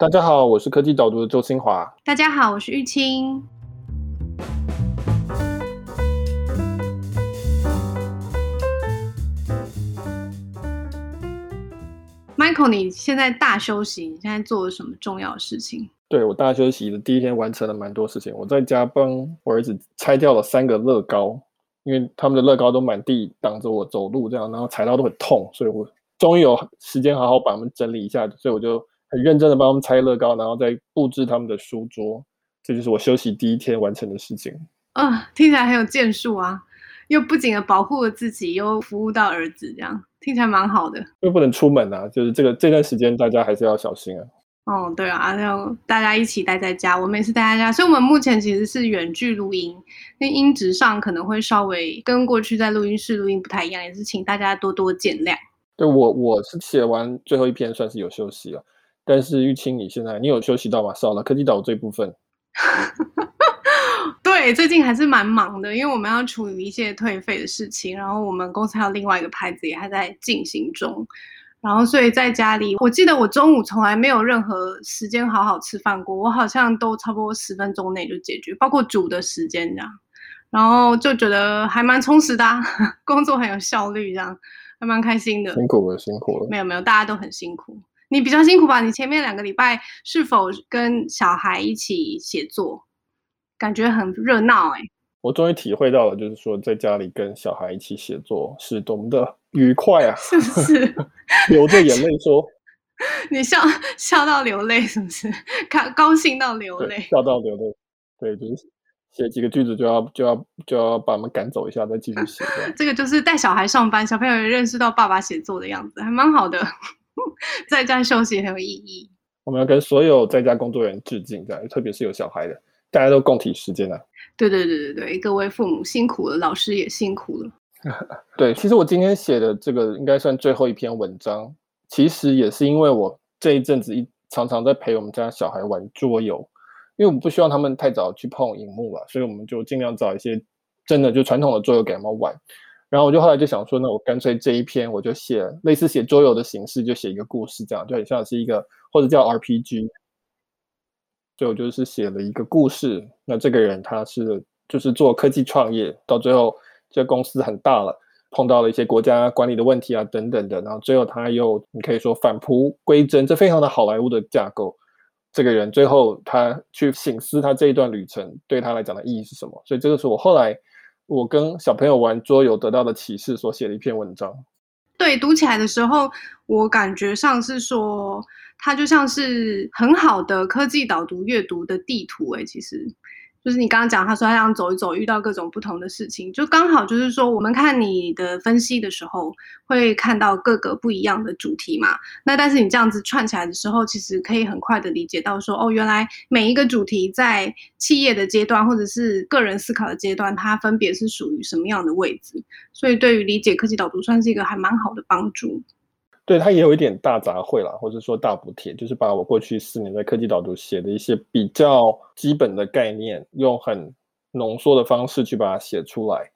大家好，我是科技导读的周清华。大家好，我是玉清。Michael，你现在大休息，你现在做了什么重要的事情？对，我大休息的第一天完成了蛮多事情。我在家帮我儿子拆掉了三个乐高，因为他们的乐高都满地挡着我走路，这样然后踩到都很痛，所以我终于有时间好好把它们整理一下，所以我就。很认真的帮他们拆乐高，然后再布置他们的书桌，这就是我休息第一天完成的事情。啊，听起来很有建树啊！又不仅的保护了自己，又服务到儿子，这样听起来蛮好的。又不能出门啊，就是这个这段时间大家还是要小心啊。哦，对啊，要大家一起待在家，我们也是待在家，所以我们目前其实是远距录音，那音质上可能会稍微跟过去在录音室录音不太一样，也是请大家多多见谅。对，我我是写完最后一篇，算是有休息了。但是玉清，你现在你有休息到吗？少了科技岛这部分。对，最近还是蛮忙的，因为我们要处理一些退费的事情，然后我们公司还有另外一个牌子也还在进行中，然后所以在家里，我记得我中午从来没有任何时间好好吃饭过，我好像都差不多十分钟内就解决，包括煮的时间这样，然后就觉得还蛮充实的啊，工作很有效率，这样还蛮开心的。辛苦了，辛苦了。没有没有，大家都很辛苦。你比较辛苦吧？你前面两个礼拜是否跟小孩一起写作？感觉很热闹哎。我终于体会到了，就是说在家里跟小孩一起写作是多么的愉快啊！是不是？流着眼泪说，你笑笑到流泪，是不是？看高兴到流泪，笑到流泪。对，就是写几个句子就要就要就要把他们赶走一下，再继续写。这个就是带小孩上班，小朋友也认识到爸爸写作的样子，还蛮好的。在家休息很有意义。我们要跟所有在家工作人员致敬，这样，特别是有小孩的，大家都共体时间啊。对对对对对，各位父母辛苦了，老师也辛苦了。对，其实我今天写的这个应该算最后一篇文章，其实也是因为我这一阵子一常常在陪我们家小孩玩桌游，因为我们不希望他们太早去碰荧幕了，所以我们就尽量找一些真的就传统的桌游给他们玩。然后我就后来就想说，那我干脆这一篇我就写类似写桌游的形式，就写一个故事，这样就很像是一个或者叫 RPG。所以我就是写了一个故事。那这个人他是就是做科技创业，到最后这公司很大了，碰到了一些国家管理的问题啊等等的，然后最后他又你可以说返璞归真，这非常的好莱坞的架构。这个人最后他去醒思他这一段旅程对他来讲的意义是什么。所以这个是我后来。我跟小朋友玩桌游得到的启示所写的一篇文章。对，读起来的时候，我感觉上是说，它就像是很好的科技导读阅读的地图。诶，其实。就是你刚刚讲，他说他想走一走，遇到各种不同的事情，就刚好就是说，我们看你的分析的时候，会看到各个不一样的主题嘛。那但是你这样子串起来的时候，其实可以很快的理解到说，哦，原来每一个主题在企业的阶段，或者是个人思考的阶段，它分别是属于什么样的位置。所以对于理解科技导读，算是一个还蛮好的帮助。对，它也有一点大杂烩啦，或者说大补帖，就是把我过去四年在科技导读写的一些比较基本的概念，用很浓缩的方式去把它写出来。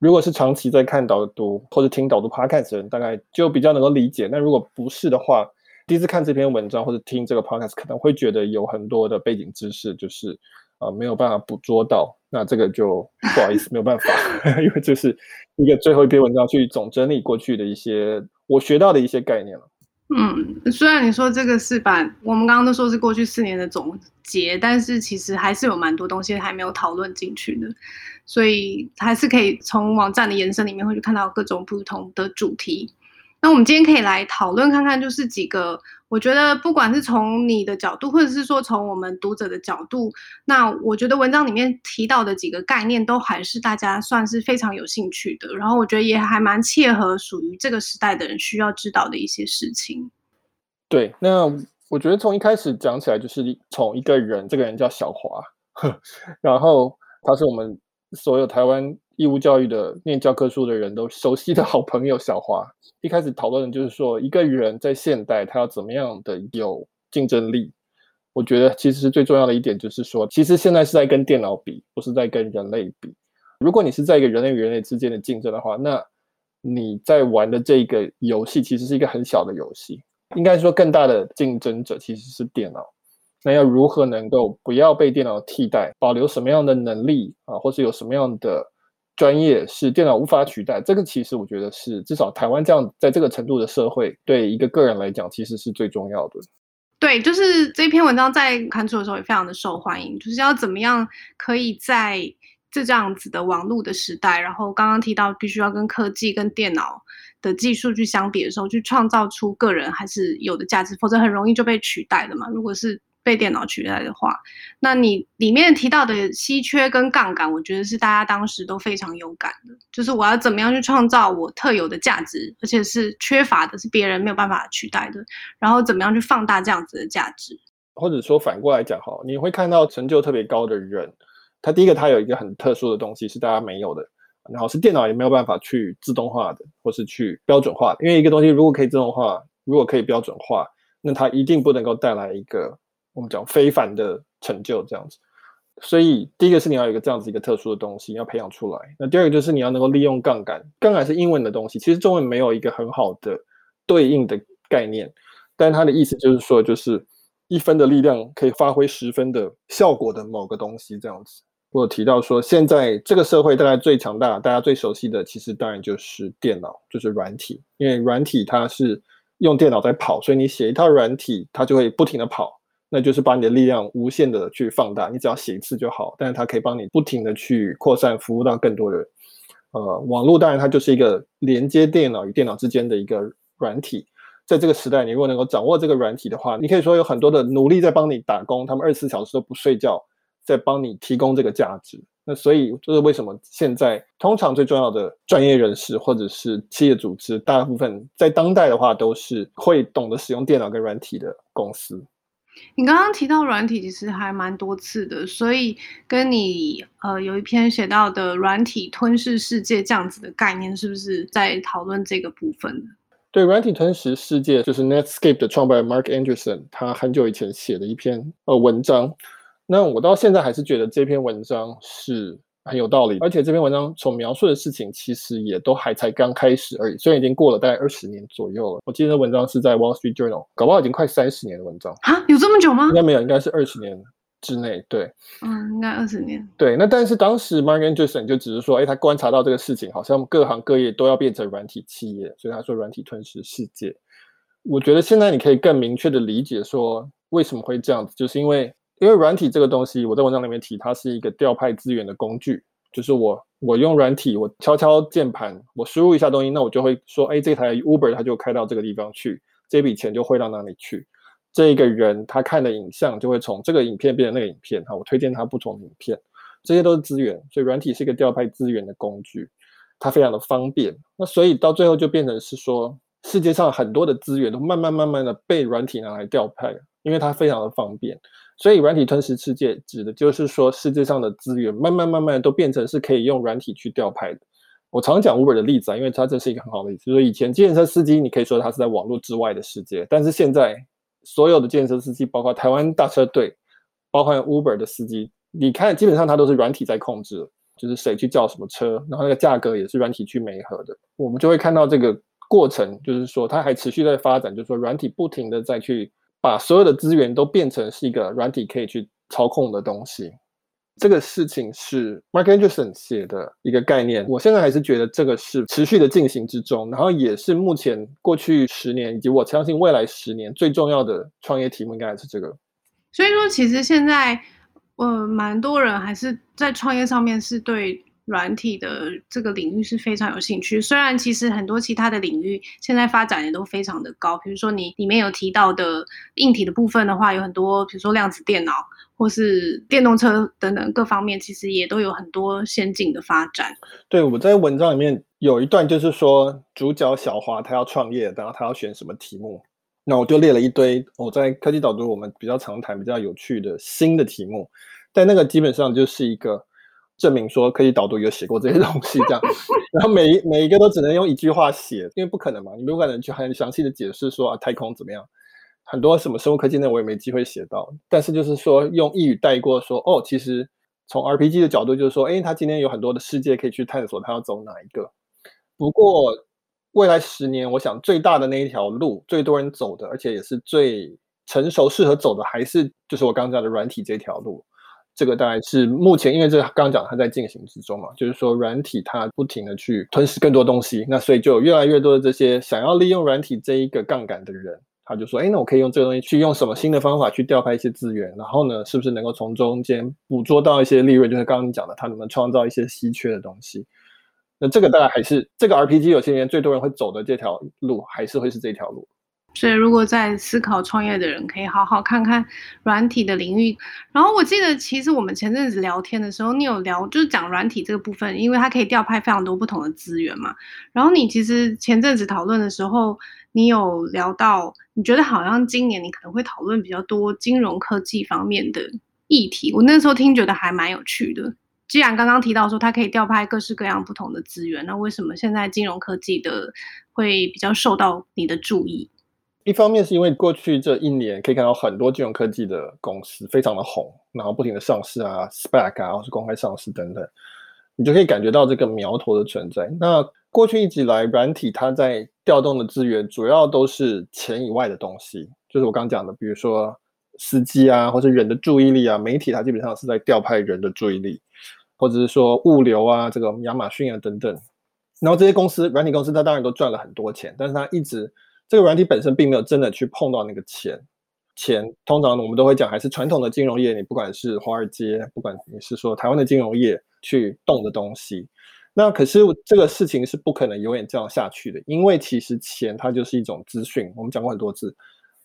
如果是长期在看导读或者听导读 podcast 的人，大概就比较能够理解。那如果不是的话，第一次看这篇文章或者听这个 podcast，可能会觉得有很多的背景知识，就是呃没有办法捕捉到。那这个就不好意思，没有办法，因为这是一个最后一篇文章去总整理过去的一些。我学到的一些概念了。嗯，虽然你说这个是把我们刚刚都说是过去四年的总结，但是其实还是有蛮多东西还没有讨论进去的，所以还是可以从网站的延伸里面会去看到各种不同的主题。那我们今天可以来讨论看看，就是几个。我觉得不管是从你的角度，或者是说从我们读者的角度，那我觉得文章里面提到的几个概念都还是大家算是非常有兴趣的。然后我觉得也还蛮切合属于这个时代的人需要知道的一些事情。对，那我觉得从一开始讲起来，就是从一个人，这个人叫小华，然后他是我们所有台湾义务教育的念教科书的人都熟悉的好朋友小华。一开始讨论的就是说，一个人在现代他要怎么样的有竞争力？我觉得其实最重要的一点就是说，其实现在是在跟电脑比，不是在跟人类比。如果你是在一个人类与人类之间的竞争的话，那你在玩的这个游戏其实是一个很小的游戏。应该说，更大的竞争者其实是电脑。那要如何能够不要被电脑替代，保留什么样的能力啊，或是有什么样的专业是电脑无法取代？这个其实我觉得是至少台湾这样在这个程度的社会，对一个个人来讲，其实是最重要的。对，就是这篇文章在刊出的时候也非常的受欢迎，就是要怎么样可以在这这样子的网络的时代，然后刚刚提到必须要跟科技跟电脑的技术去相比的时候，去创造出个人还是有的价值，否则很容易就被取代了嘛。如果是被电脑取代的话，那你里面提到的稀缺跟杠杆，我觉得是大家当时都非常有感的。就是我要怎么样去创造我特有的价值，而且是缺乏的，是别人没有办法取代的。然后怎么样去放大这样子的价值，或者说反过来讲哈，你会看到成就特别高的人，他第一个他有一个很特殊的东西是大家没有的，然后是电脑也没有办法去自动化的，或是去标准化的。因为一个东西如果可以自动化，如果可以标准化，那它一定不能够带来一个。我们讲非凡的成就这样子，所以第一个是你要有一个这样子一个特殊的东西要培养出来。那第二个就是你要能够利用杠杆，杠杆是英文的东西，其实中文没有一个很好的对应的概念，但它的意思就是说，就是一分的力量可以发挥十分的效果的某个东西这样子。我提到说，现在这个社会大概最强大、大家最熟悉的，其实当然就是电脑，就是软体，因为软体它是用电脑在跑，所以你写一套软体，它就会不停的跑。那就是把你的力量无限的去放大，你只要写一次就好，但是它可以帮你不停的去扩散，服务到更多人。呃，网络当然它就是一个连接电脑与电脑之间的一个软体，在这个时代，你如果能够掌握这个软体的话，你可以说有很多的奴隶在帮你打工，他们二十四小时都不睡觉，在帮你提供这个价值。那所以这是为什么现在通常最重要的专业人士或者是企业组织，大部分在当代的话都是会懂得使用电脑跟软体的公司。你刚刚提到软体其实还蛮多次的，所以跟你呃有一篇写到的软体吞噬世界这样子的概念，是不是在讨论这个部分？对，软体吞噬世界就是 Netscape 的创办人 Mark Anderson，他很久以前写的一篇呃文章。那我到现在还是觉得这篇文章是。很有道理，而且这篇文章所描述的事情其实也都还才刚开始而已，虽然已经过了大概二十年左右了。我记得文章是在 Wall Street Journal，搞不好已经快三十年的文章啊，有这么久吗？应该没有，应该是二十年之内。对，嗯，应该二十年。对，那但是当时 Mark Anderson 就只是说，哎，他观察到这个事情，好像各行各业都要变成软体企业，所以他说软体吞噬世界。我觉得现在你可以更明确的理解说为什么会这样子，就是因为。因为软体这个东西，我在文章里面提，它是一个调派资源的工具。就是我，我用软体，我敲敲键盘，我输入一下东西，那我就会说，哎，这台 Uber 它就开到这个地方去，这笔钱就汇到哪里去。这个人他看的影像就会从这个影片变成那个影片，哈，我推荐他不同的影片，这些都是资源。所以软体是一个调派资源的工具，它非常的方便。那所以到最后就变成是说，世界上很多的资源都慢慢慢慢的被软体拿来调派，因为它非常的方便。所以，软体吞噬世界指的就是说，世界上的资源慢慢慢慢都变成是可以用软体去调派的。我常讲 Uber 的例子啊，因为它这是一个很好的例子。就是以前计程车司机，你可以说他是在网络之外的世界，但是现在所有的计程车司机，包括台湾大车队，包括 Uber 的司机，你看基本上它都是软体在控制，就是谁去叫什么车，然后那个价格也是软体去媒合的。我们就会看到这个过程，就是说它还持续在发展，就是说软体不停的在去。把所有的资源都变成是一个软体可以去操控的东西，这个事情是 Mark Anderson 写的一个概念。我现在还是觉得这个是持续的进行之中，然后也是目前过去十年以及我相信未来十年最重要的创业题目，应该还是这个。所以说，其实现在呃，蛮多人还是在创业上面是对。软体的这个领域是非常有兴趣，虽然其实很多其他的领域现在发展也都非常的高，比如说你里面有提到的硬体的部分的话，有很多，比如说量子电脑或是电动车等等各方面，其实也都有很多先进的发展。对，我在文章里面有一段就是说，主角小华他要创业，然后他要选什么题目，那我就列了一堆我在科技导读我们比较常谈、比较有趣的新的题目，但那个基本上就是一个。证明说可以导读有写过这些东西，这样，然后每一每一个都只能用一句话写，因为不可能嘛，你不可能去很详细的解释说啊太空怎么样，很多什么生物科技呢我也没机会写到，但是就是说用一语带过说哦，其实从 RPG 的角度就是说，哎，他今天有很多的世界可以去探索，他要走哪一个？不过未来十年，我想最大的那一条路，最多人走的，而且也是最成熟适合走的还是就是我刚刚讲的软体这条路。这个大概是目前，因为这刚刚讲它在进行之中嘛，就是说软体它不停的去吞噬更多东西，那所以就有越来越多的这些想要利用软体这一个杠杆的人，他就说，哎，那我可以用这个东西去用什么新的方法去调派一些资源，然后呢，是不是能够从中间捕捉到一些利润？就是刚刚你讲的，他能不能创造一些稀缺的东西？那这个大概还是这个 RPG 有些人最多人会走的这条路，还是会是这条路。所以，如果在思考创业的人，可以好好看看软体的领域。然后，我记得其实我们前阵子聊天的时候，你有聊就是讲软体这个部分，因为它可以调派非常多不同的资源嘛。然后，你其实前阵子讨论的时候，你有聊到，你觉得好像今年你可能会讨论比较多金融科技方面的议题。我那时候听觉得还蛮有趣的。既然刚刚提到说它可以调派各式各样不同的资源，那为什么现在金融科技的会比较受到你的注意？一方面是因为过去这一年可以看到很多金融科技的公司非常的红，然后不停的上市啊，SPAC 啊，或是公开上市等等，你就可以感觉到这个苗头的存在。那过去一直以来，软体它在调动的资源主要都是钱以外的东西，就是我刚刚讲的，比如说司机啊，或是人的注意力啊，媒体它基本上是在调派人的注意力，或者是说物流啊，这个亚马逊啊等等。然后这些公司，软体公司，它当然都赚了很多钱，但是它一直。这个软体本身并没有真的去碰到那个钱，钱通常我们都会讲还是传统的金融业，你不管是华尔街，不管你是说台湾的金融业去动的东西，那可是这个事情是不可能永远这样下去的，因为其实钱它就是一种资讯，我们讲过很多次，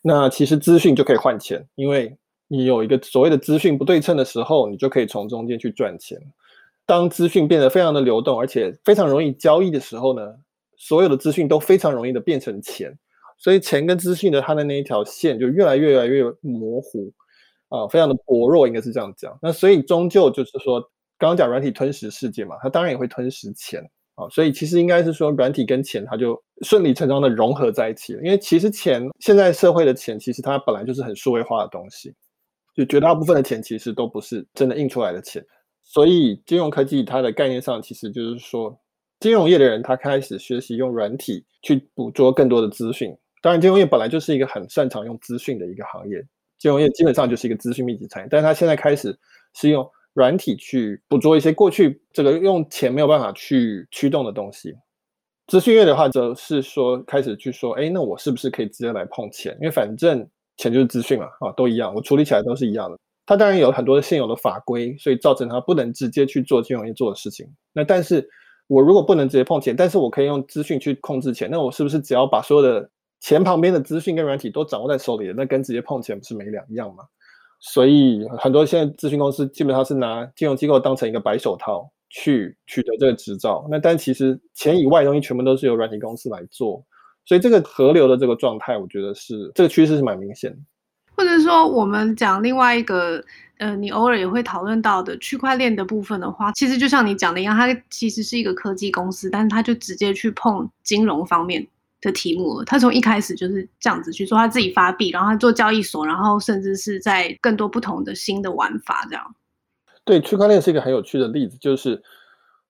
那其实资讯就可以换钱，因为你有一个所谓的资讯不对称的时候，你就可以从中间去赚钱。当资讯变得非常的流动，而且非常容易交易的时候呢，所有的资讯都非常容易的变成钱。所以钱跟资讯的它的那一条线就越来越来越模糊，啊，非常的薄弱，应该是这样讲。那所以终究就是说，刚刚讲软体吞噬世界嘛，它当然也会吞噬钱啊。所以其实应该是说，软体跟钱它就顺理成章的融合在一起了。因为其实钱现在社会的钱，其实它本来就是很数位化的东西，就绝大部分的钱其实都不是真的印出来的钱。所以金融科技它的概念上，其实就是说，金融业的人他开始学习用软体去捕捉更多的资讯。当然，金融业本来就是一个很擅长用资讯的一个行业，金融业基本上就是一个资讯密集产业。但是它现在开始是用软体去捕捉一些过去这个用钱没有办法去驱动的东西。资讯业的话，则是说开始去说，哎，那我是不是可以直接来碰钱？因为反正钱就是资讯嘛，啊，都一样，我处理起来都是一样的。它当然有很多现有的法规，所以造成它不能直接去做金融业做的事情。那但是我如果不能直接碰钱，但是我可以用资讯去控制钱，那我是不是只要把所有的钱旁边的资讯跟软体都掌握在手里的，那跟直接碰钱不是没两样吗？所以很多现在咨询公司基本上是拿金融机构当成一个白手套去取得这个执照。那但其实钱以外的东西全部都是由软体公司来做，所以这个河流的这个状态，我觉得是这个趋势是蛮明显的。或者说，我们讲另外一个，呃，你偶尔也会讨论到的区块链的部分的话，其实就像你讲的一样，它其实是一个科技公司，但是它就直接去碰金融方面。的题目，他从一开始就是这样子去说，他自己发币，然后他做交易所，然后甚至是在更多不同的新的玩法这样。对，区块链是一个很有趣的例子，就是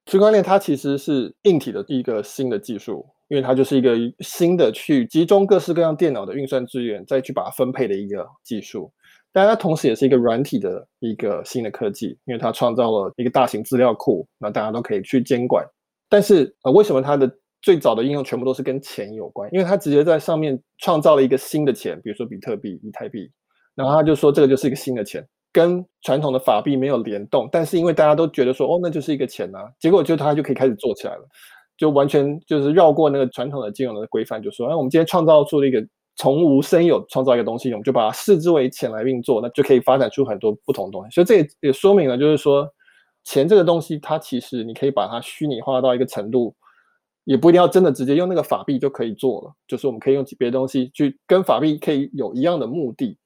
区块链它其实是硬体的一个新的技术，因为它就是一个新的去集中各式各样电脑的运算资源，再去把它分配的一个技术。但它同时也是一个软体的一个新的科技，因为它创造了一个大型资料库，那大家都可以去监管。但是呃，为什么它的最早的应用全部都是跟钱有关，因为他直接在上面创造了一个新的钱，比如说比特币、以太币，然后他就说这个就是一个新的钱，跟传统的法币没有联动，但是因为大家都觉得说哦，那就是一个钱啊，结果就他就可以开始做起来了，就完全就是绕过那个传统的金融的规范，就说哎，我们今天创造出了一个从无生有创造一个东西，我们就把它视之为钱来运作，那就可以发展出很多不同的东西。所以这也也说明了，就是说钱这个东西，它其实你可以把它虚拟化到一个程度。也不一定要真的直接用那个法币就可以做了，就是我们可以用别的东西去跟法币可以有一样的目的，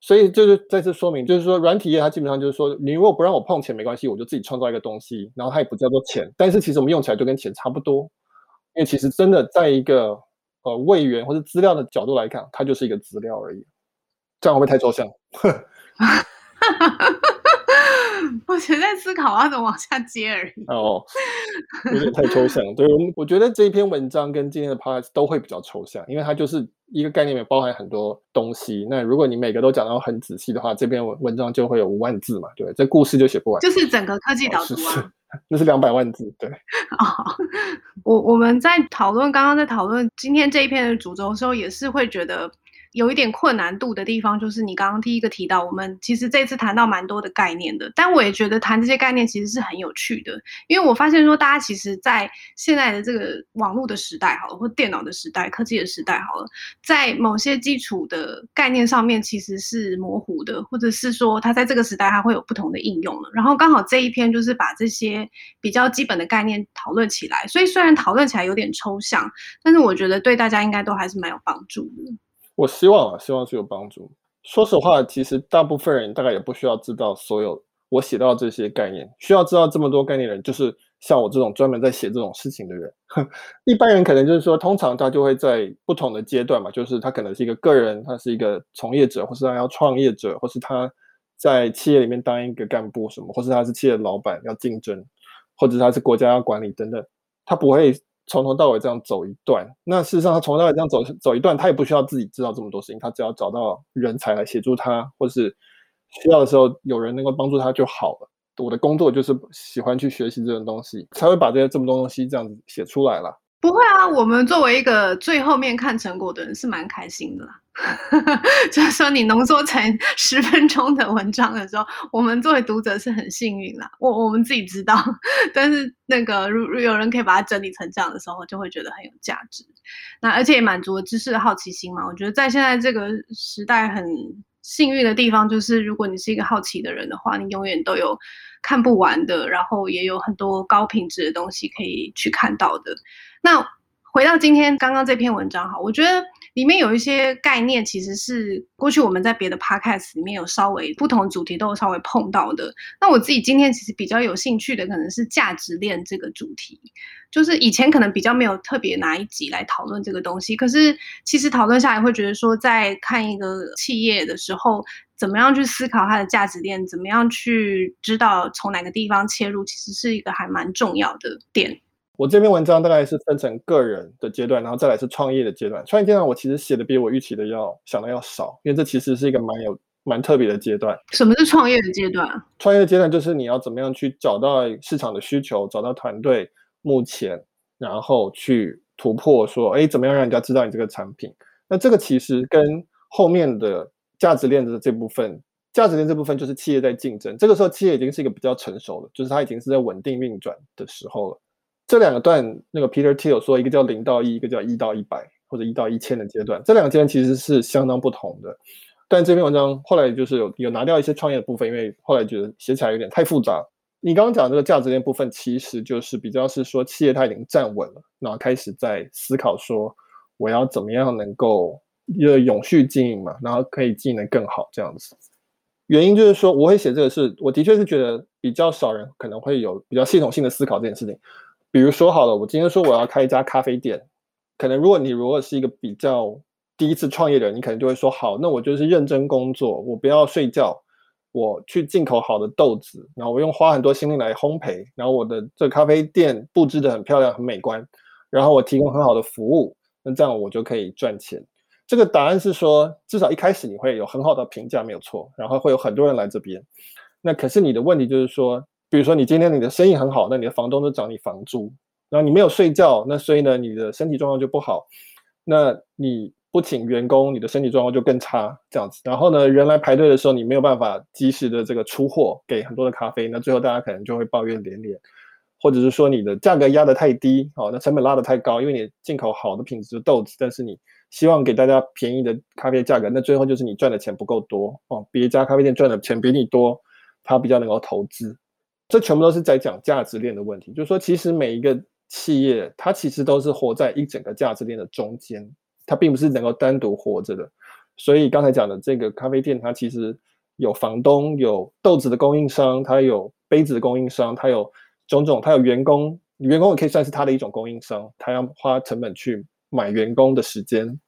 所以就是再次说明，就是说软体业它基本上就是说，你如果不让我碰钱没关系，我就自己创造一个东西，然后它也不叫做钱，但是其实我们用起来就跟钱差不多，因为其实真的在一个呃位元或者资料的角度来看，它就是一个资料而已，这样会不会太抽象？我只在思考要怎么往下接而已。哦，有点太抽象。对，我我觉得这一篇文章跟今天的 podcast 都会比较抽象，因为它就是一个概念里面包含很多东西。那如果你每个都讲到很仔细的话，这篇文文章就会有五万字嘛，对，这故事就写不完。就是整个科技导读啊，哦、是是那是两百万字。对，哦，我我们在讨论刚刚在讨论今天这一篇的主轴的时候，也是会觉得。有一点困难度的地方，就是你刚刚第一个提到，我们其实这次谈到蛮多的概念的，但我也觉得谈这些概念其实是很有趣的，因为我发现说，大家其实，在现在的这个网络的时代好了，或电脑的时代、科技的时代好了，在某些基础的概念上面其实是模糊的，或者是说，它在这个时代它会有不同的应用了。然后刚好这一篇就是把这些比较基本的概念讨论起来，所以虽然讨论起来有点抽象，但是我觉得对大家应该都还是蛮有帮助的。我希望啊，希望是有帮助。说实话，其实大部分人大概也不需要知道所有我写到这些概念。需要知道这么多概念的人，就是像我这种专门在写这种事情的人。一般人可能就是说，通常他就会在不同的阶段嘛，就是他可能是一个个人，他是一个从业者，或是他要创业者，或是他在企业里面当一个干部什么，或是他是企业老板要竞争，或者他是国家要管理等等，他不会。从头到尾这样走一段，那事实上他从头到尾这样走走一段，他也不需要自己知道这么多事情，他只要找到人才来协助他，或是需要的时候有人能够帮助他就好了。我的工作就是喜欢去学习这种东西，才会把这些这么多东西这样子写出来了。不会啊，我们作为一个最后面看成果的人是蛮开心的啦。就是说你浓缩成 十分钟的文章的时候，我们作为读者是很幸运啦。我我们自己知道，但是那个如如有人可以把它整理成这样的时候，就会觉得很有价值。那而且也满足了知识的好奇心嘛。我觉得在现在这个时代，很幸运的地方就是，如果你是一个好奇的人的话，你永远都有看不完的，然后也有很多高品质的东西可以去看到的。那回到今天刚刚这篇文章哈，我觉得里面有一些概念，其实是过去我们在别的 podcast 里面有稍微不同主题都有稍微碰到的。那我自己今天其实比较有兴趣的可能是价值链这个主题，就是以前可能比较没有特别拿一集来讨论这个东西，可是其实讨论下来会觉得说，在看一个企业的时候，怎么样去思考它的价值链，怎么样去知道从哪个地方切入，其实是一个还蛮重要的点。我这篇文章大概是分成个人的阶段，然后再来是创业的阶段。创业阶段我其实写的比我预期的要想的要少，因为这其实是一个蛮有蛮特别的阶段。什么是创业的阶段？创业的阶段就是你要怎么样去找到市场的需求，找到团队目前，然后去突破说，哎，怎么样让人家知道你这个产品？那这个其实跟后面的价值链的这部分，价值链这部分就是企业在竞争，这个时候企业已经是一个比较成熟了，就是它已经是在稳定运转的时候了。这两个段，那个 Peter Thiel 说，一个叫零到一，一个叫一到一百，或者一到一千的阶段。这两个阶段其实是相当不同的。但这篇文章后来就是有有拿掉一些创业的部分，因为后来觉得写起来有点太复杂。你刚刚讲这个价值链部分，其实就是比较是说企业它已经站稳了，然后开始在思考说我要怎么样能够一个永续经营嘛，然后可以经营得更好这样子。原因就是说，我会写这个是，我的确是觉得比较少人可能会有比较系统性的思考这件事情。比如说好了，我今天说我要开一家咖啡店，可能如果你如果是一个比较第一次创业的人，你可能就会说好，那我就是认真工作，我不要睡觉，我去进口好的豆子，然后我用花很多心力来烘焙，然后我的这咖啡店布置得很漂亮、很美观，然后我提供很好的服务，那这样我就可以赚钱。这个答案是说，至少一开始你会有很好的评价，没有错，然后会有很多人来这边。那可是你的问题就是说。比如说，你今天你的生意很好，那你的房东就涨你房租，然后你没有睡觉，那所以呢，你的身体状况就不好。那你不请员工，你的身体状况就更差，这样子。然后呢，人来排队的时候，你没有办法及时的这个出货给很多的咖啡，那最后大家可能就会抱怨连连，或者是说你的价格压得太低，哦，那成本拉得太高，因为你进口好的品质的豆子，但是你希望给大家便宜的咖啡价格，那最后就是你赚的钱不够多哦，别家咖啡店赚的钱比你多，他比较能够投资。这全部都是在讲价值链的问题，就是说，其实每一个企业，它其实都是活在一整个价值链的中间，它并不是能够单独活着的。所以刚才讲的这个咖啡店，它其实有房东，有豆子的供应商，它有杯子的供应商，它有种种，它有员工，员工也可以算是它的一种供应商，它要花成本去买员工的时间。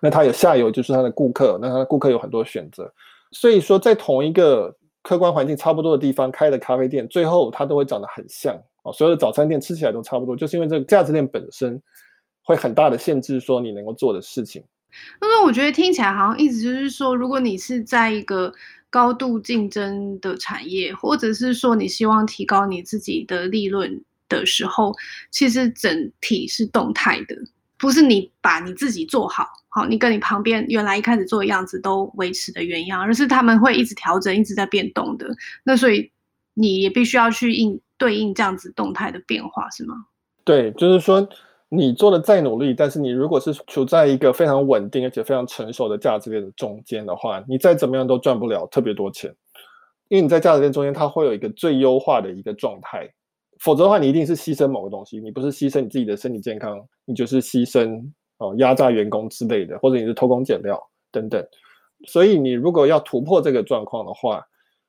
那他有下游，就是他的顾客，那他的顾客有很多选择。所以说，在同一个客观环境差不多的地方开的咖啡店，最后它都会长得很像哦。所有的早餐店吃起来都差不多，就是因为这个价值链本身会很大的限制说你能够做的事情。那么我觉得听起来好像意思就是说，如果你是在一个高度竞争的产业，或者是说你希望提高你自己的利润的时候，其实整体是动态的。不是你把你自己做好，好，你跟你旁边原来一开始做的样子都维持的原样，而是他们会一直调整，一直在变动的。那所以你也必须要去应对应这样子动态的变化，是吗？对，就是说你做的再努力，但是你如果是处在一个非常稳定而且非常成熟的价值链的中间的话，你再怎么样都赚不了特别多钱，因为你在价值链中间，它会有一个最优化的一个状态。否则的话，你一定是牺牲某个东西。你不是牺牲你自己的身体健康，你就是牺牲哦压榨员工之类的，或者你是偷工减料等等。所以你如果要突破这个状况的话，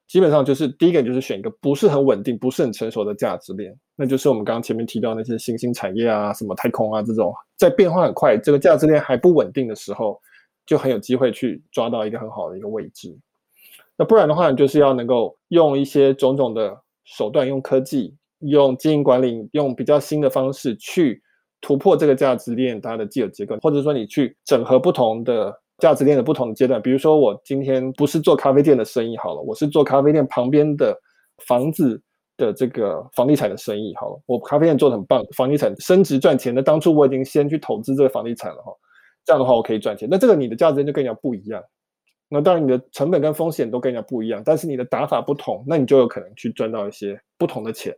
基本上就是第一个，就是选一个不是很稳定、不是很成熟的价值链，那就是我们刚刚前面提到那些新兴产业啊、什么太空啊这种，在变化很快、这个价值链还不稳定的时候，就很有机会去抓到一个很好的一个位置。那不然的话，你就是要能够用一些种种的手段，用科技。用经营管理，用比较新的方式去突破这个价值链它的既有结构，或者说你去整合不同的价值链的不同的阶段。比如说，我今天不是做咖啡店的生意好了，我是做咖啡店旁边的房子的这个房地产的生意好了。我咖啡店做的很棒，房地产升值赚钱。那当初我已经先去投资这个房地产了哈，这样的话我可以赚钱。那这个你的价值链就跟人家不一样。那当然你的成本跟风险都跟人家不一样，但是你的打法不同，那你就有可能去赚到一些不同的钱。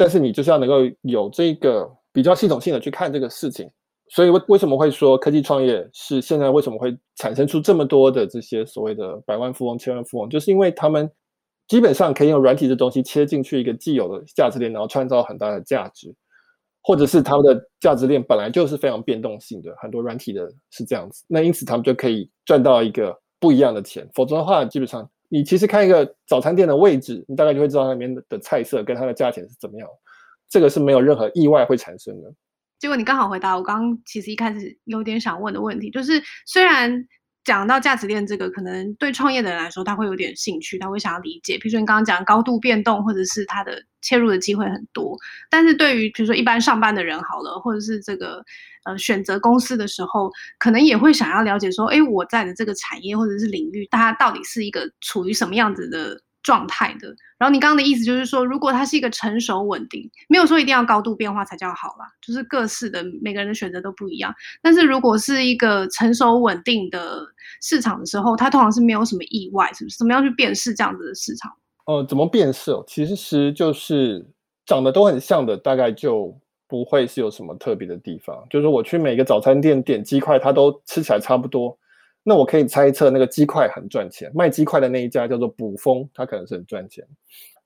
但是你就是要能够有这个比较系统性的去看这个事情，所以为为什么会说科技创业是现在为什么会产生出这么多的这些所谓的百万富翁、千万富翁，就是因为他们基本上可以用软体的东西切进去一个既有的价值链，然后创造很大的价值，或者是他们的价值链本来就是非常变动性的，很多软体的是这样子，那因此他们就可以赚到一个不一样的钱，否则的话基本上。你其实看一个早餐店的位置，你大概就会知道那边的菜色跟它的价钱是怎么样。这个是没有任何意外会产生的。结果你刚好回答我刚刚其实一开始有点想问的问题，就是虽然讲到价值链这个，可能对创业的人来说他会有点兴趣，他会想要理解。比如说你刚刚讲高度变动，或者是他的切入的机会很多，但是对于比如说一般上班的人好了，或者是这个。呃，选择公司的时候，可能也会想要了解说，哎，我在的这个产业或者是领域，它到底是一个处于什么样子的状态的。然后你刚刚的意思就是说，如果它是一个成熟稳定，没有说一定要高度变化才叫好啦，就是各式的每个人的选择都不一样。但是如果是一个成熟稳定的市场的时候，它通常是没有什么意外，是不是？怎么样去辨识这样子的市场？呃，怎么辨识哦？其实就是长得都很像的，大概就。不会是有什么特别的地方，就是我去每个早餐店点鸡块，它都吃起来差不多。那我可以猜测，那个鸡块很赚钱，卖鸡块的那一家叫做卜蜂，它可能是很赚钱。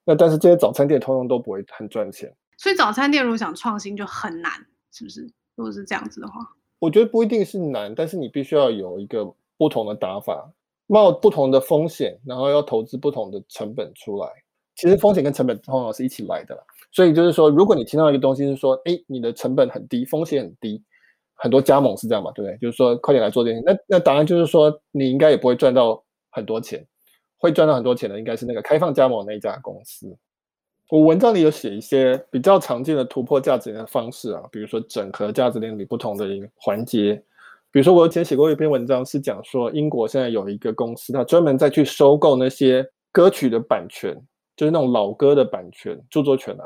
那但是这些早餐店通通都不会很赚钱。所以早餐店如果想创新就很难，是不是？如果是这样子的话，我觉得不一定是难，但是你必须要有一个不同的打法，冒不同的风险，然后要投资不同的成本出来。其实风险跟成本通常是一起来的啦。所以就是说，如果你听到一个东西是说，哎，你的成本很低，风险很低，很多加盟是这样嘛，对不对？就是说，快点来做这些。那那答案就是说，你应该也不会赚到很多钱，会赚到很多钱的应该是那个开放加盟那家公司。我文章里有写一些比较常见的突破价值链的方式啊，比如说整合价值链里不同的一个环节。比如说，我以前写过一篇文章，是讲说英国现在有一个公司，它专门在去收购那些歌曲的版权，就是那种老歌的版权、著作权啊。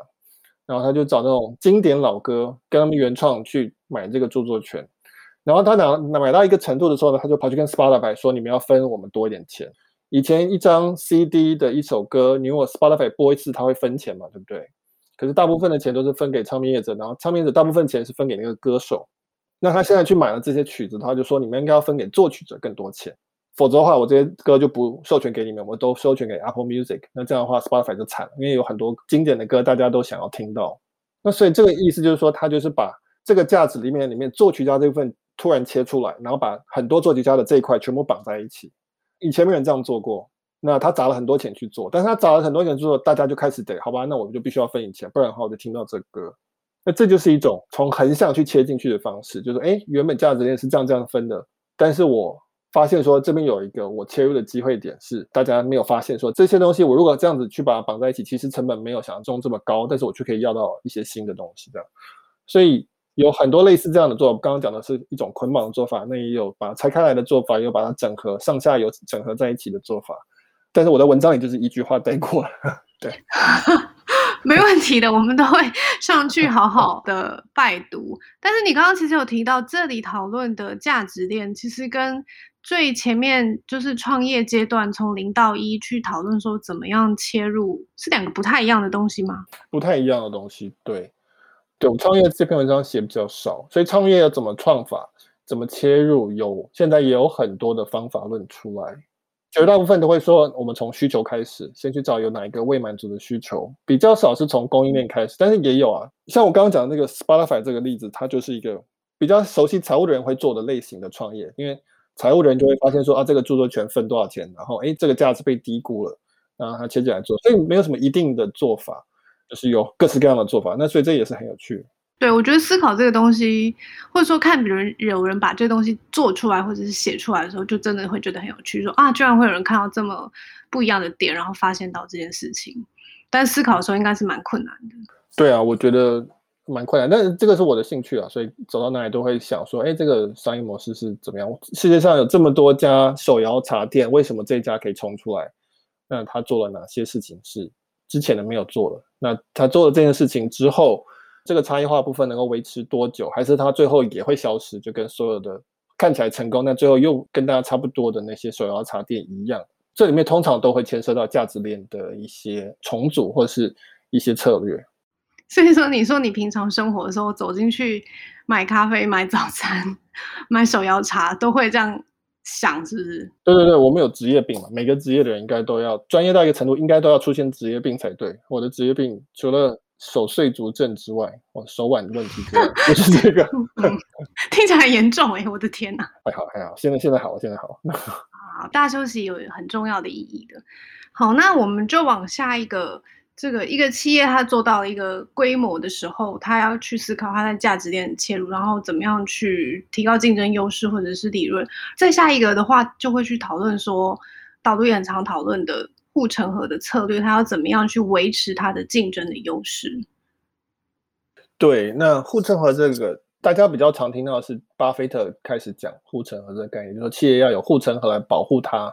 然后他就找那种经典老歌，跟他们原创去买这个著作权。然后他拿买到一个程度的时候呢，他就跑去跟 Spotify 说：“你们要分我们多一点钱。”以前一张 CD 的一首歌，你如果 Spotify 播一次，他会分钱嘛，对不对？可是大部分的钱都是分给唱片业者，然后唱片业者大部分钱是分给那个歌手。那他现在去买了这些曲子，他就说：“你们应该要分给作曲者更多钱。”否则的话，我这些歌就不授权给你们，我都授权给 Apple Music。那这样的话，Spotify 就惨了，因为有很多经典的歌，大家都想要听到。那所以这个意思就是说，他就是把这个价值里面里面作曲家这部分突然切出来，然后把很多作曲家的这一块全部绑在一起。以前没有人这样做过，那他砸了很多钱去做，但是他砸了很多钱去做，大家就开始得好吧，那我们就必须要分你钱，不然的话我就听到这歌。那这就是一种从横向去切进去的方式，就是哎，原本价值链是这样这样分的，但是我。发现说这边有一个我切入的机会点是大家没有发现说这些东西我如果这样子去把它绑在一起，其实成本没有想象中这么高，但是我却可以要到一些新的东西这样。所以有很多类似这样的做法，刚刚讲的是一种捆绑的做法，那也有把拆开来的做法，也有把它整合上下游整合在一起的做法。但是我的文章里就是一句话带过了，对。没问题的，我们都会上去好好的拜读。但是你刚刚其实有提到，这里讨论的价值链，其实跟最前面就是创业阶段从零到一去讨论说怎么样切入，是两个不太一样的东西吗？不太一样的东西，对。对，我创业这篇文章写比较少，所以创业要怎么创法，怎么切入，有现在也有很多的方法论出来。绝大部分都会说，我们从需求开始，先去找有哪一个未满足的需求，比较少是从供应链开始，但是也有啊。像我刚刚讲的那个 Spotify 这个例子，它就是一个比较熟悉财务的人会做的类型的创业，因为财务人就会发现说啊，这个著作权分多少钱，然后哎，这个价值被低估了，然后他切进来做，所以没有什么一定的做法，就是有各式各样的做法。那所以这也是很有趣。对，我觉得思考这个东西，或者说看别人有人把这个东西做出来，或者是写出来的时候，就真的会觉得很有趣。说啊，居然会有人看到这么不一样的点，然后发现到这件事情。但思考的时候应该是蛮困难的。对啊，我觉得蛮困难。但是这个是我的兴趣啊，所以走到哪里都会想说，哎，这个商业模式是怎么样？世界上有这么多家手摇茶店，为什么这家可以冲出来？那他做了哪些事情是之前的没有做的？那他做了这件事情之后，这个差异化部分能够维持多久？还是他最后也会消失？就跟所有的看起来成功，但最后又跟大家差不多的那些手摇茶店一样。这里面通常都会牵涉到价值链的一些重组，或是一些策略。所以说，你说你平常生活的时候走进去买咖啡、买早餐、买手摇茶，都会这样想，是不是？对对对，我们有职业病嘛？每个职业的人应该都要专业到一个程度，应该都要出现职业病才对。我的职业病除了手睡足症之外，哦，手腕的问题之外，就是这个，听起来很严重哎、欸，我的天哪！还好还好，现在现在好了，现在好了。好，大休息有很重要的意义的。好，那我们就往下一个，这个一个企业它做到了一个规模的时候，它要去思考它的价值链切入，然后怎么样去提高竞争优势或者是利润。再下一个的话，就会去讨论说，导读也很常讨论的。护城河的策略，它要怎么样去维持它的竞争的优势？对，那护城河这个大家比较常听到是巴菲特开始讲护城河这个概念，就是说企业要有护城河来保护它。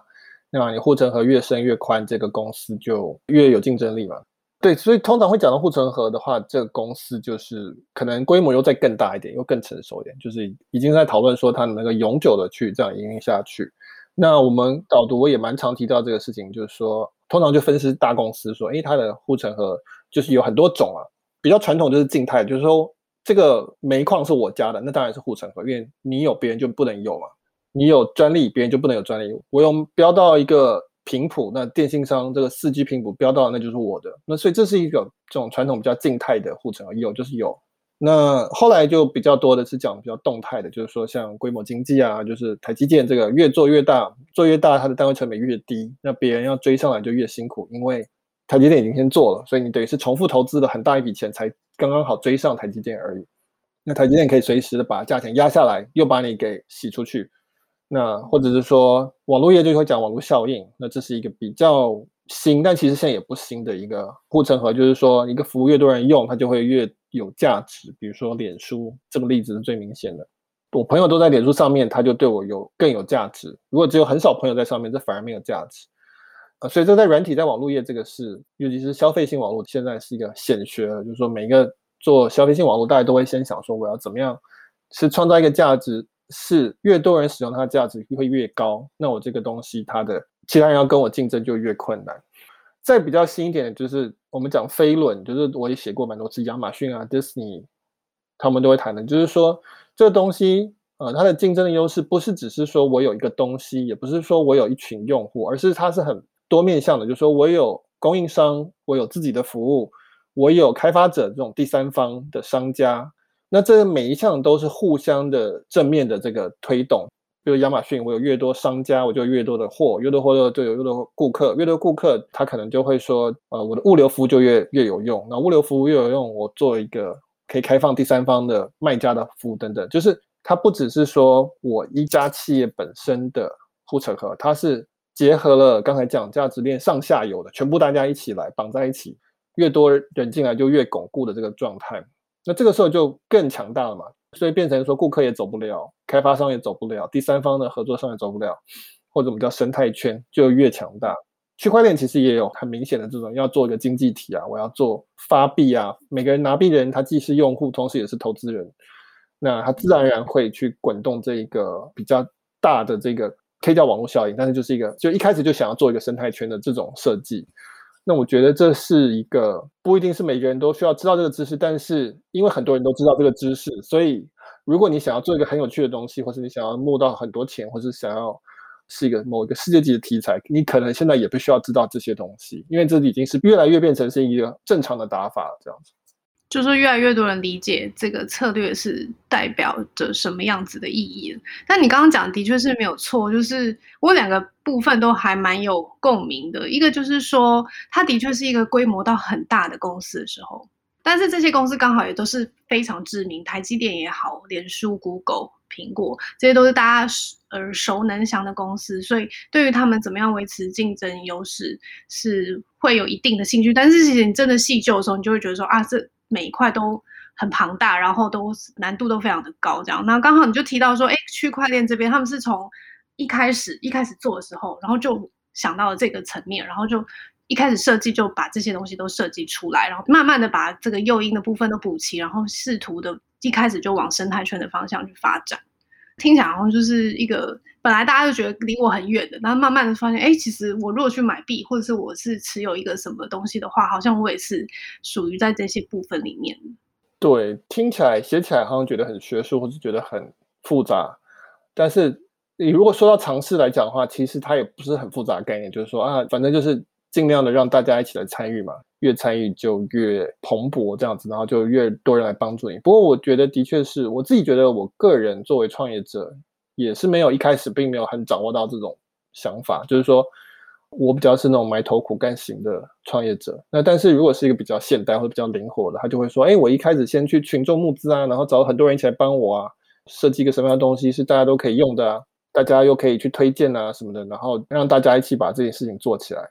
那么你护城河越深越宽，这个公司就越有竞争力嘛。对，所以通常会讲到护城河的话，这个公司就是可能规模又再更大一点，又更成熟一点，就是已经在讨论说它能够永久的去这样营运下去。那我们导读我也蛮常提到这个事情，就是说。通常就分析大公司说，诶，它的护城河就是有很多种啊。比较传统就是静态，就是说这个煤矿是我家的，那当然是护城河，因为你有别人就不能有嘛。你有专利，别人就不能有专利。我用标到一个频谱，那电信商这个四 G 频谱标到那就是我的。那所以这是一个这种传统比较静态的护城河，有就是有。那后来就比较多的是讲比较动态的，就是说像规模经济啊，就是台积电这个越做越大，做越大，它的单位成本越低，那别人要追上来就越辛苦，因为台积电已经先做了，所以你等于是重复投资了很大一笔钱才刚刚好追上台积电而已。那台积电可以随时的把价钱压下来，又把你给洗出去。那或者是说网络业就会讲网络效应，那这是一个比较新，但其实现在也不新的一个护城河，就是说一个服务越多人用，它就会越。有价值，比如说脸书这个例子是最明显的。我朋友都在脸书上面，他就对我有更有价值。如果只有很少朋友在上面，这反而没有价值。啊，所以这在软体在网络业这个是，尤其是消费性网络，现在是一个显学。就是说，每一个做消费性网络，大家都会先想说，我要怎么样是创造一个价值，是越多人使用它的价值会越高。那我这个东西，它的其他人要跟我竞争就越困难。再比较新一点的，就是我们讲飞轮，就是我也写过蛮多次，亚马逊啊、迪士尼，他们都会谈的，就是说这个东西，呃，它的竞争的优势不是只是说我有一个东西，也不是说我有一群用户，而是它是很多面向的，就是说我有供应商，我有自己的服务，我有开发者这种第三方的商家，那这每一项都是互相的正面的这个推动。比如亚马逊，我有越多商家，我就越多的货，越多货就有越多顾客，越多顾客，他可能就会说，呃，我的物流服务就越越有用。那物流服务越有用，我做一个可以开放第三方的卖家的服务等等，就是它不只是说我一家企业本身的护城河，它是结合了刚才讲价值链上下游的，全部大家一起来绑在一起，越多人进来就越巩固的这个状态。那这个时候就更强大了嘛，所以变成说顾客也走不了，开发商也走不了，第三方的合作商也走不了，或者我们叫生态圈就越强大。区块链其实也有很明显的这种要做一个经济体啊，我要做发币啊，每个人拿币的人他既是用户，同时也是投资人，那他自然而然会去滚动这一个比较大的这个可以叫网络效应，但是就是一个就一开始就想要做一个生态圈的这种设计。那我觉得这是一个不一定是每个人都需要知道这个知识，但是因为很多人都知道这个知识，所以如果你想要做一个很有趣的东西，或是你想要募到很多钱，或是想要。是一个某一个世界级的题材，你可能现在也不需要知道这些东西，因为这已经是越来越变成是一个正常的打法了。这样子，就是越来越多人理解这个策略是代表着什么样子的意义。但你刚刚讲的的确是没有错，就是我两个部分都还蛮有共鸣的。一个就是说，它的确是一个规模到很大的公司的时候。但是这些公司刚好也都是非常知名，台积电也好，脸书、Google、苹果，这些都是大家耳熟能详的公司，所以对于他们怎么样维持竞争优势是会有一定的兴趣。但是其实你真的细究的时候，你就会觉得说啊，这每一块都很庞大，然后都难度都非常的高，这样。那刚好你就提到说，哎，区块链这边他们是从一开始一开始做的时候，然后就想到了这个层面，然后就。一开始设计就把这些东西都设计出来，然后慢慢的把这个诱因的部分都补齐，然后试图的一开始就往生态圈的方向去发展。听起来好像就是一个本来大家都觉得离我很远的，然后慢慢的发现，哎，其实我如果去买币，或者是我是持有一个什么东西的话，好像我也是属于在这些部分里面。对，听起来写起来好像觉得很学术，或是觉得很复杂，但是你如果说到尝试来讲的话，其实它也不是很复杂概念，就是说啊，反正就是。尽量的让大家一起来参与嘛，越参与就越蓬勃这样子，然后就越多人来帮助你。不过我觉得的确是我自己觉得，我个人作为创业者也是没有一开始并没有很掌握到这种想法，就是说我比较是那种埋头苦干型的创业者。那但是如果是一个比较现代或者比较灵活的，他就会说，哎，我一开始先去群众募资啊，然后找很多人一起来帮我啊，设计一个什么样的东西是大家都可以用的啊，大家又可以去推荐啊什么的，然后让大家一起把这件事情做起来。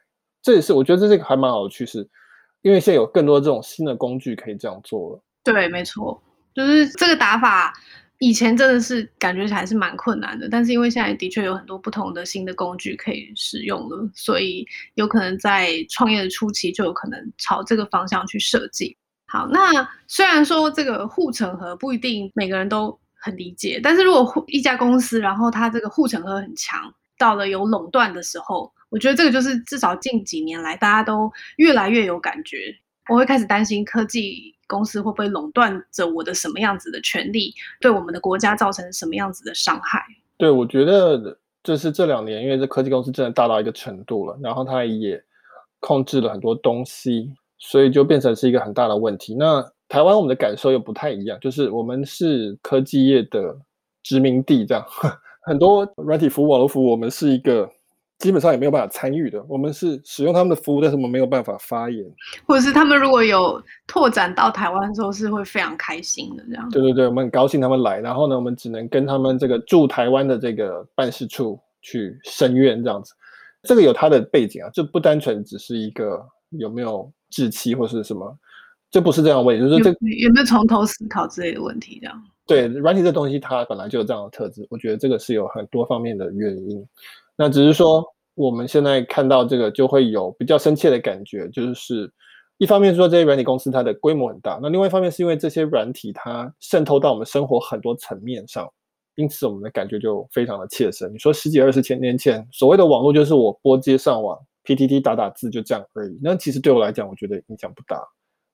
这也是我觉得这是一个还蛮好的趋势，因为现在有更多这种新的工具可以这样做了。对，没错，就是这个打法以前真的是感觉还是蛮困难的，但是因为现在的确有很多不同的新的工具可以使用了，所以有可能在创业的初期就有可能朝这个方向去设计。好，那虽然说这个护城河不一定每个人都很理解，但是如果一家公司然后它这个护城河很强，到了有垄断的时候。我觉得这个就是至少近几年来，大家都越来越有感觉。我会开始担心科技公司会不会垄断着我的什么样子的权利，对我们的国家造成什么样子的伤害。对，我觉得就是这两年，因为这科技公司真的大到一个程度了，然后它也控制了很多东西，所以就变成是一个很大的问题。那台湾我们的感受又不太一样，就是我们是科技业的殖民地，这样 很多软体服务、网络服务，我们是一个。基本上也没有办法参与的。我们是使用他们的服务，但是我们没有办法发言，或者是他们如果有拓展到台湾的时候，是会非常开心的这样。对对对，我们很高兴他们来，然后呢，我们只能跟他们这个驻台湾的这个办事处去申冤这样子。这个有它的背景啊，这不单纯只是一个有没有志气或是什么，这不是这样问题，就是这有没有从头思考之类的问题这样。对，软体这东西它本来就有这样的特质，我觉得这个是有很多方面的原因。那只是说，我们现在看到这个，就会有比较深切的感觉，就是一方面说这些软体公司它的规模很大，那另外一方面是因为这些软体它渗透到我们生活很多层面上，因此我们的感觉就非常的切身。你说十几二十千年前所谓的网络，就是我拨接上网，PTT 打打字就这样而已。那其实对我来讲，我觉得影响不大。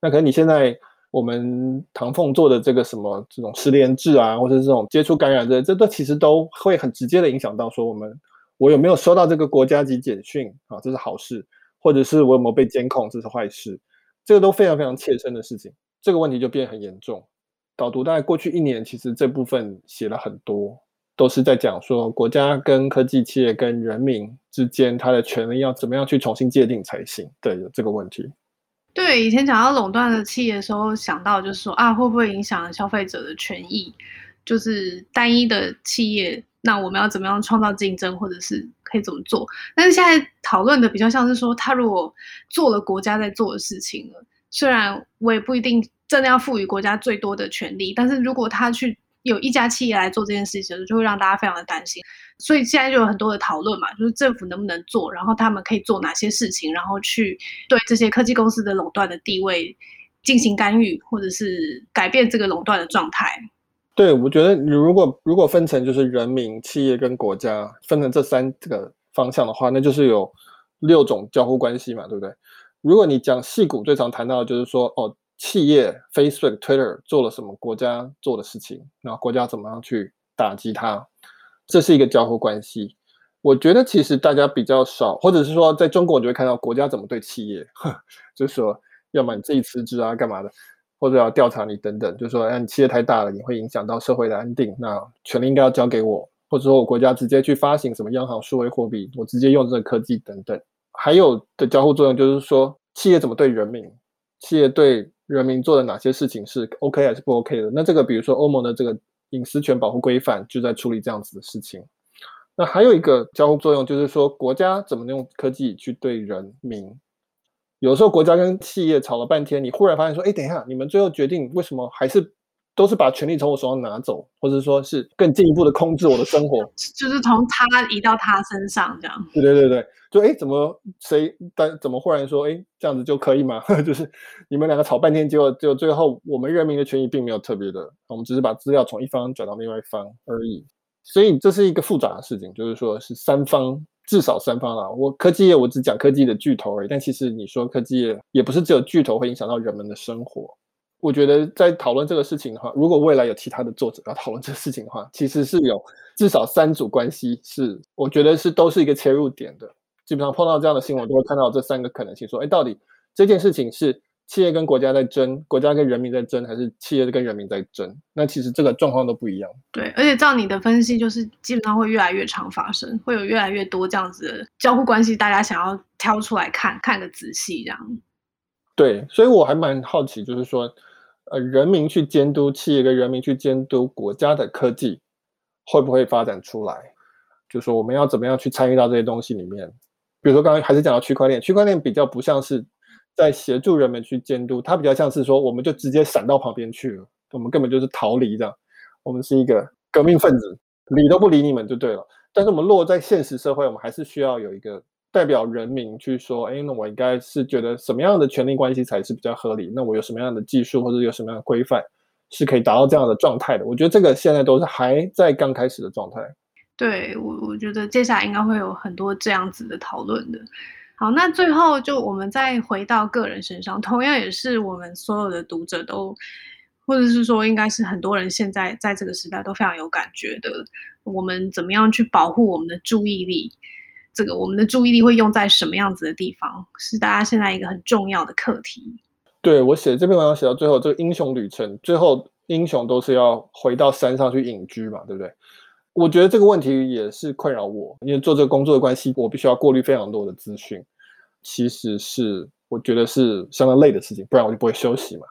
那可能你现在我们唐凤做的这个什么这种失联制啊，或者这种接触感染的，这都其实都会很直接的影响到说我们。我有没有收到这个国家级简讯啊？这是好事，或者是我有没有被监控？这是坏事，这个都非常非常切身的事情。这个问题就变得很严重。导读大概过去一年，其实这部分写了很多，都是在讲说国家跟科技企业跟人民之间，它的权利要怎么样去重新界定才行。对，有这个问题。对，以前讲到垄断的企业的时候，想到就是说啊，会不会影响消费者的权益？就是单一的企业那我们要怎么样创造竞争，或者是可以怎么做？但是现在讨论的比较像是说，他如果做了国家在做的事情了，虽然我也不一定真的要赋予国家最多的权利，但是如果他去有一家企业来做这件事情，就会让大家非常的担心。所以现在就有很多的讨论嘛，就是政府能不能做，然后他们可以做哪些事情，然后去对这些科技公司的垄断的地位进行干预，或者是改变这个垄断的状态。对，我觉得你如果如果分成就是人民、企业跟国家分成这三这个方向的话，那就是有六种交互关系嘛，对不对？如果你讲矽谷最常谈到的就是说，哦，企业 Facebook、Twitter 做了什么国家做的事情，然后国家怎么样去打击它，这是一个交互关系。我觉得其实大家比较少，或者是说在中国你就会看到国家怎么对企业，就是说要么你自己辞职啊，干嘛的。或者要调查你等等，就是说，哎，你企业太大了，你会影响到社会的安定，那权力应该要交给我，或者说我国家直接去发行什么央行数位货币，我直接用这个科技等等。还有的交互作用就是说，企业怎么对人民，企业对人民做的哪些事情是 OK 还是不 OK 的？那这个比如说欧盟的这个隐私权保护规范就在处理这样子的事情。那还有一个交互作用就是说，国家怎么用科技去对人民。有时候国家跟企业吵了半天，你忽然发现说：“哎，等一下，你们最后决定为什么还是都是把权力从我手上拿走，或者说是更进一步的控制我的生活，就是从他移到他身上这样。”对对对对，就哎，怎么谁但怎么忽然说：“哎，这样子就可以吗？” 就是你们两个吵半天，结果就最后我们人民的权益并没有特别的，我们只是把资料从一方转到另外一方而已。所以这是一个复杂的事情，就是说是三方。至少三方啊，我科技业我只讲科技的巨头而已，但其实你说科技业也不是只有巨头会影响到人们的生活。我觉得在讨论这个事情的话，如果未来有其他的作者要讨论这个事情的话，其实是有至少三组关系是，我觉得是都是一个切入点的。基本上碰到这样的新闻，都会看到这三个可能性，说，哎，到底这件事情是。企业跟国家在争，国家跟人民在争，还是企业跟人民在争？那其实这个状况都不一样。对，而且照你的分析，就是基本上会越来越常发生，会有越来越多这样子的交互关系，大家想要挑出来看看个仔细，这样。对，所以我还蛮好奇，就是说，呃，人民去监督企业跟人民去监督国家的科技，会不会发展出来？就是说，我们要怎么样去参与到这些东西里面？比如说，刚刚还是讲到区块链，区块链比较不像是。在协助人们去监督，它比较像是说，我们就直接闪到旁边去了，我们根本就是逃离这样。我们是一个革命分子，理都不理你们就对了。但是我们落在现实社会，我们还是需要有一个代表人民去说，哎，那我应该是觉得什么样的权力关系才是比较合理？那我有什么样的技术或者有什么样的规范是可以达到这样的状态的？我觉得这个现在都是还在刚开始的状态。对，我我觉得接下来应该会有很多这样子的讨论的。好，那最后就我们再回到个人身上，同样也是我们所有的读者都，或者是说应该是很多人现在在这个时代都非常有感觉的。我们怎么样去保护我们的注意力？这个我们的注意力会用在什么样子的地方？是大家现在一个很重要的课题。对，我写这篇文章写到最后，这个英雄旅程，最后英雄都是要回到山上去隐居嘛，对不对？我觉得这个问题也是困扰我，因为做这个工作的关系，我必须要过滤非常多的资讯。其实是我觉得是相当累的事情，不然我就不会休息嘛。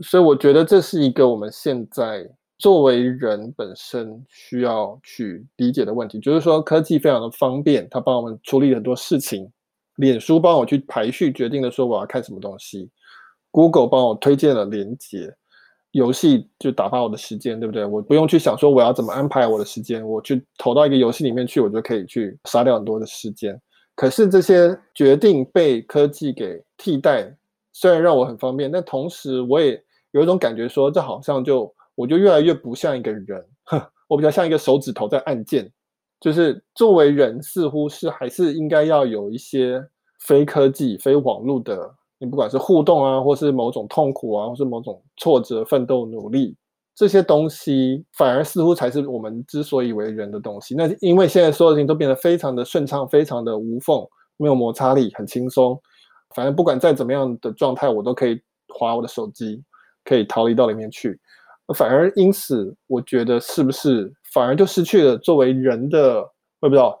所以我觉得这是一个我们现在作为人本身需要去理解的问题，就是说科技非常的方便，它帮我们处理很多事情。脸书帮我去排序决定了说我要看什么东西，Google 帮我推荐了连接。游戏就打发我的时间，对不对？我不用去想说我要怎么安排我的时间，我去投到一个游戏里面去，我就可以去杀掉很多的时间。可是这些决定被科技给替代，虽然让我很方便，但同时我也有一种感觉说，这好像就我就越来越不像一个人，哼，我比较像一个手指头在按键。就是作为人，似乎是还是应该要有一些非科技、非网络的。你不管是互动啊，或是某种痛苦啊，或是某种挫折、奋斗、努力，这些东西反而似乎才是我们之所以为人的东西。那因为现在所有事情都变得非常的顺畅，非常的无缝，没有摩擦力，很轻松。反正不管再怎么样的状态，我都可以滑我的手机，可以逃离到里面去。反而因此，我觉得是不是反而就失去了作为人的，我也不知道。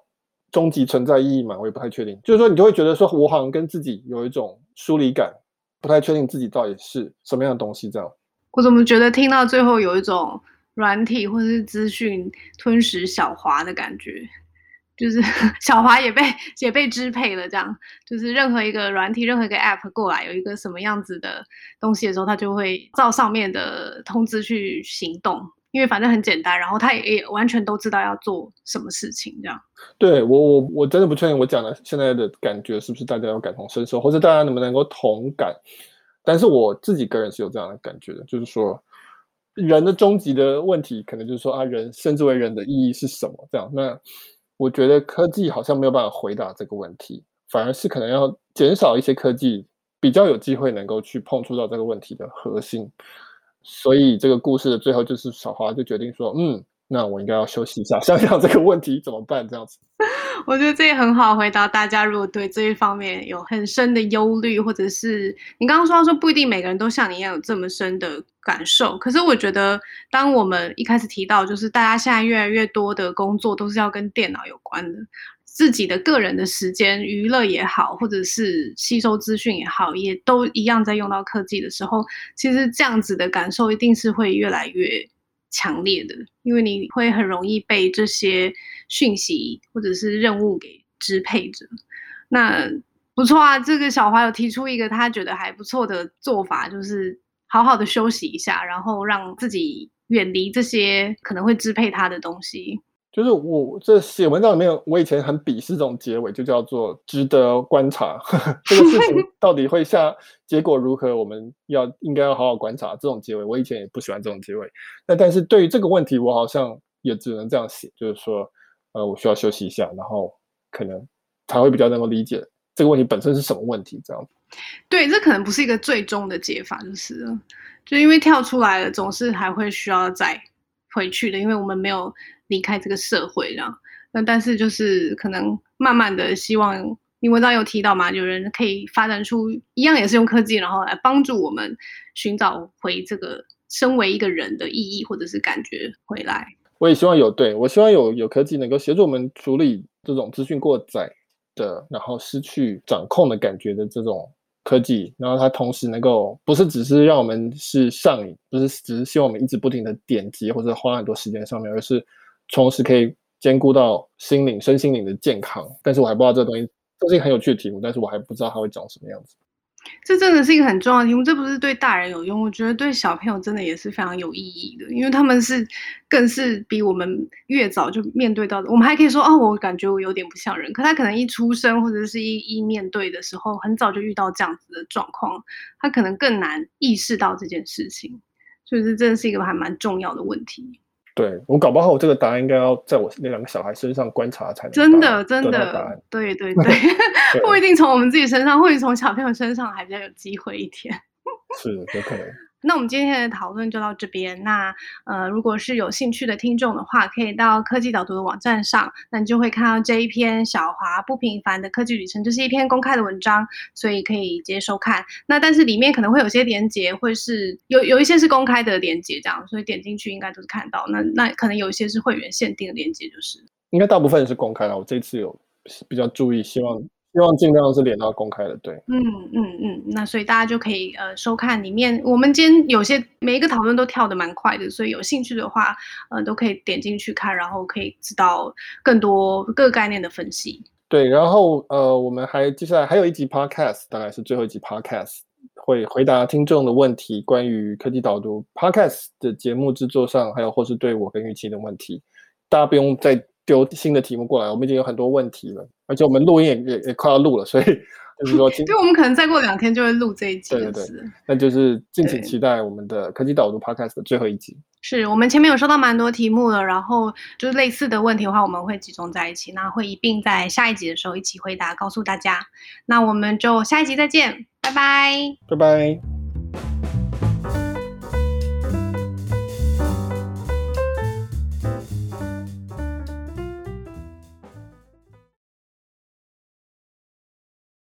终极存在意义嘛，我也不太确定。就是说，你就会觉得说，我好像跟自己有一种疏离感，不太确定自己到底是什么样的东西。这样，我怎么觉得听到最后有一种软体或者是资讯吞噬小华的感觉，就是 小华也被也被支配了，这样就是任何一个软体、任何一个 App 过来有一个什么样子的东西的时候，它就会照上面的通知去行动。因为反正很简单，然后他也也完全都知道要做什么事情，这样。对我我我真的不确定我讲的现在的感觉是不是大家有感同身受，或者大家能不能够同感。但是我自己个人是有这样的感觉的，就是说人的终极的问题，可能就是说啊，人生之为人的意义是什么？这样。那我觉得科技好像没有办法回答这个问题，反而是可能要减少一些科技，比较有机会能够去碰触到这个问题的核心。所以这个故事的最后，就是小花就决定说：“嗯，那我应该要休息一下，想想这个问题怎么办。”这样子，我觉得这也很好回答大家。如果对这一方面有很深的忧虑，或者是你刚刚说到说不一定每个人都像你一样有这么深的感受，可是我觉得，当我们一开始提到，就是大家现在越来越多的工作都是要跟电脑有关的。自己的个人的时间，娱乐也好，或者是吸收资讯也好，也都一样在用到科技的时候，其实这样子的感受一定是会越来越强烈的，因为你会很容易被这些讯息或者是任务给支配着。那不错啊，这个小华有提出一个他觉得还不错的做法，就是好好的休息一下，然后让自己远离这些可能会支配他的东西。就是我这写文章里面，我以前很鄙视这种结尾，就叫做值得观察。这个事情 到底会下结果如何，我们要应该要好好观察。这种结尾，我以前也不喜欢这种结尾。那但是对于这个问题，我好像也只能这样写，就是说，呃，我需要休息一下，然后可能才会比较能够理解这个问题本身是什么问题。这样。对，这可能不是一个最终的解法，就是就因为跳出来了，总是还会需要再回去的，因为我们没有。离开这个社会，这样，那但是就是可能慢慢的希望，你文章有提到嘛，有人可以发展出一样也是用科技，然后来帮助我们寻找回这个身为一个人的意义或者是感觉回来。我也希望有，对，我希望有有科技能够协助我们处理这种资讯过载的，然后失去掌控的感觉的这种科技，然后它同时能够不是只是让我们是上瘾，不是只是希望我们一直不停的点击或者花很多时间上面，而是。同时可以兼顾到心灵、身心灵的健康，但是我还不知道这个东西，这是一个很有趣的题目，但是我还不知道它会长什么样子。这真的是一个很重要的题目，这不是对大人有用，我觉得对小朋友真的也是非常有意义的，因为他们是更是比我们越早就面对到的。我们还可以说哦，我感觉我有点不像人，可他可能一出生或者是一一面对的时候，很早就遇到这样子的状况，他可能更难意识到这件事情，所以这真的是一个还蛮重要的问题。对，我搞不好，我这个答案应该要在我那两个小孩身上观察才能真的真的，对 对对，对不一定从我们自己身上，或许从小朋友身上还比较有机会一点。是，有可能。那我们今天的讨论就到这边。那呃，如果是有兴趣的听众的话，可以到科技导读的网站上，那你就会看到这一篇小华不平凡的科技旅程，这是一篇公开的文章，所以可以接收看。那但是里面可能会有些连结，会是有有一些是公开的连接，这样，所以点进去应该都是看到。那那可能有一些是会员限定的连接，就是应该大部分是公开的。我这次有比较注意，希望。希望尽量是连到公开的，对。嗯嗯嗯，那所以大家就可以呃收看里面，我们今天有些每一个讨论都跳得蛮快的，所以有兴趣的话，呃都可以点进去看，然后可以知道更多各个概念的分析。对，然后呃我们还接下来还有一集 podcast，大概是最后一集 podcast，会回答听众的问题，关于科技导读 podcast 的节目制作上，还有或是对我跟玉琪的问题，大家不用再丢新的题目过来，我们已经有很多问题了。而且我们录音也也也快要录了，所以 就是说，对，我们可能再过两天就会录这一集。对对对，那就是敬请期待我们的科技导读 Podcast 的最后一集。是我们前面有收到蛮多题目了，然后就是类似的问题的话，我们会集中在一起，那会一并在下一集的时候一起回答，告诉大家。那我们就下一集再见，拜拜，拜拜。